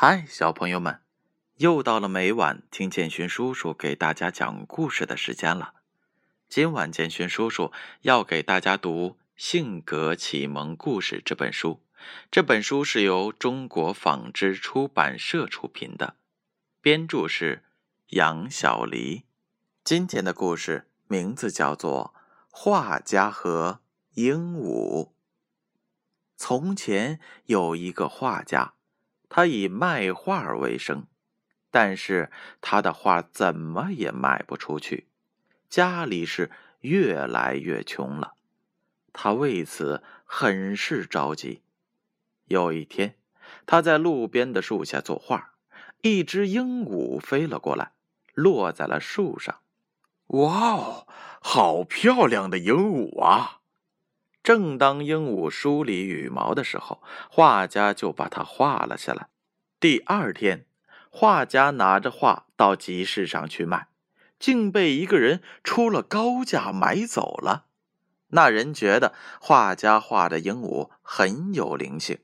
嗨，小朋友们，又到了每晚听建勋叔叔给大家讲故事的时间了。今晚建勋叔叔要给大家读《性格启蒙故事》这本书。这本书是由中国纺织出版社出品的，编著是杨小黎。今天的故事名字叫做《画家和鹦鹉》。从前有一个画家。他以卖画为生，但是他的画怎么也卖不出去，家里是越来越穷了。他为此很是着急。有一天，他在路边的树下作画，一只鹦鹉飞了过来，落在了树上。哇哦，好漂亮的鹦鹉啊！正当鹦鹉梳理羽毛的时候，画家就把它画了下来。第二天，画家拿着画到集市上去卖，竟被一个人出了高价买走了。那人觉得画家画的鹦鹉很有灵性，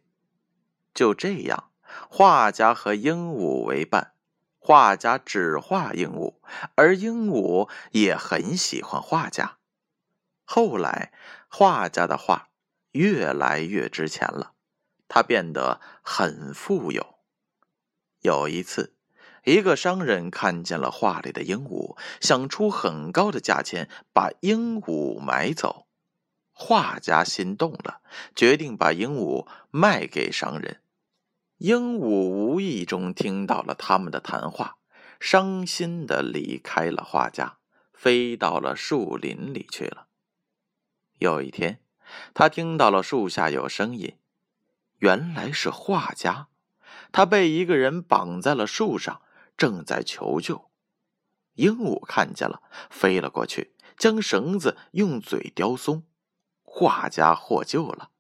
就这样，画家和鹦鹉为伴。画家只画鹦鹉，而鹦鹉也很喜欢画家。后来，画家的画越来越值钱了，他变得很富有。有一次，一个商人看见了画里的鹦鹉，想出很高的价钱把鹦鹉买走。画家心动了，决定把鹦鹉卖给商人。鹦鹉无意中听到了他们的谈话，伤心的离开了画家，飞到了树林里去了。有一天，他听到了树下有声音，原来是画家。他被一个人绑在了树上，正在求救。鹦鹉看见了，飞了过去，将绳子用嘴叼松。画家获救了。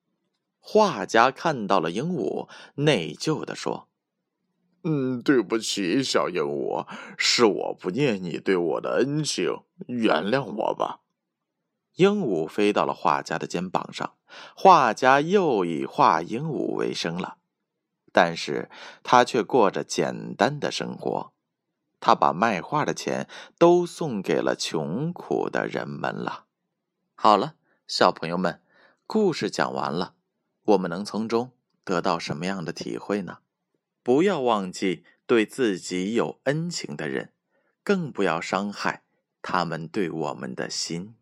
画家看到了鹦鹉，内疚地说：“嗯，对不起，小鹦鹉，是我不念你对我的恩情，原谅我吧。”鹦鹉飞到了画家的肩膀上，画家又以画鹦鹉为生了，但是他却过着简单的生活，他把卖画的钱都送给了穷苦的人们了。好了，小朋友们，故事讲完了，我们能从中得到什么样的体会呢？不要忘记对自己有恩情的人，更不要伤害他们对我们的心。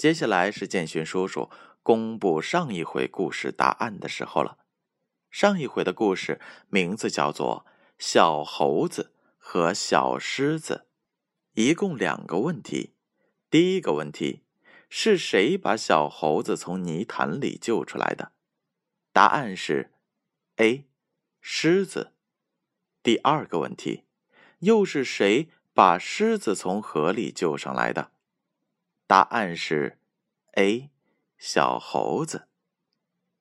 接下来是建勋叔叔公布上一回故事答案的时候了。上一回的故事名字叫做《小猴子和小狮子》，一共两个问题。第一个问题是谁把小猴子从泥潭里救出来的？答案是 A，狮子。第二个问题又是谁把狮子从河里救上来的？答案是，A，小猴子。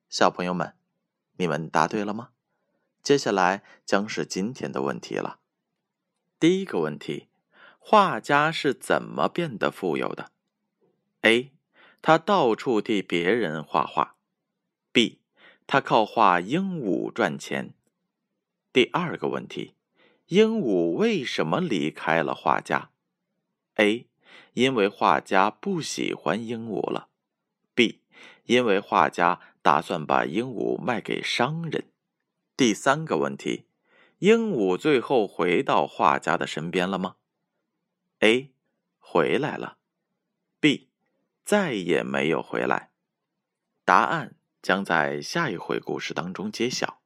小朋友们，你们答对了吗？接下来将是今天的问题了。第一个问题：画家是怎么变得富有的？A，他到处替别人画画。B，他靠画鹦鹉赚钱。第二个问题：鹦鹉为什么离开了画家？A。因为画家不喜欢鹦鹉了，B，因为画家打算把鹦鹉卖给商人。第三个问题，鹦鹉最后回到画家的身边了吗？A，回来了，B，再也没有回来。答案将在下一回故事当中揭晓。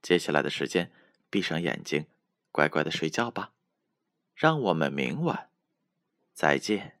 接下来的时间，闭上眼睛，乖乖的睡觉吧。让我们明晚。再见。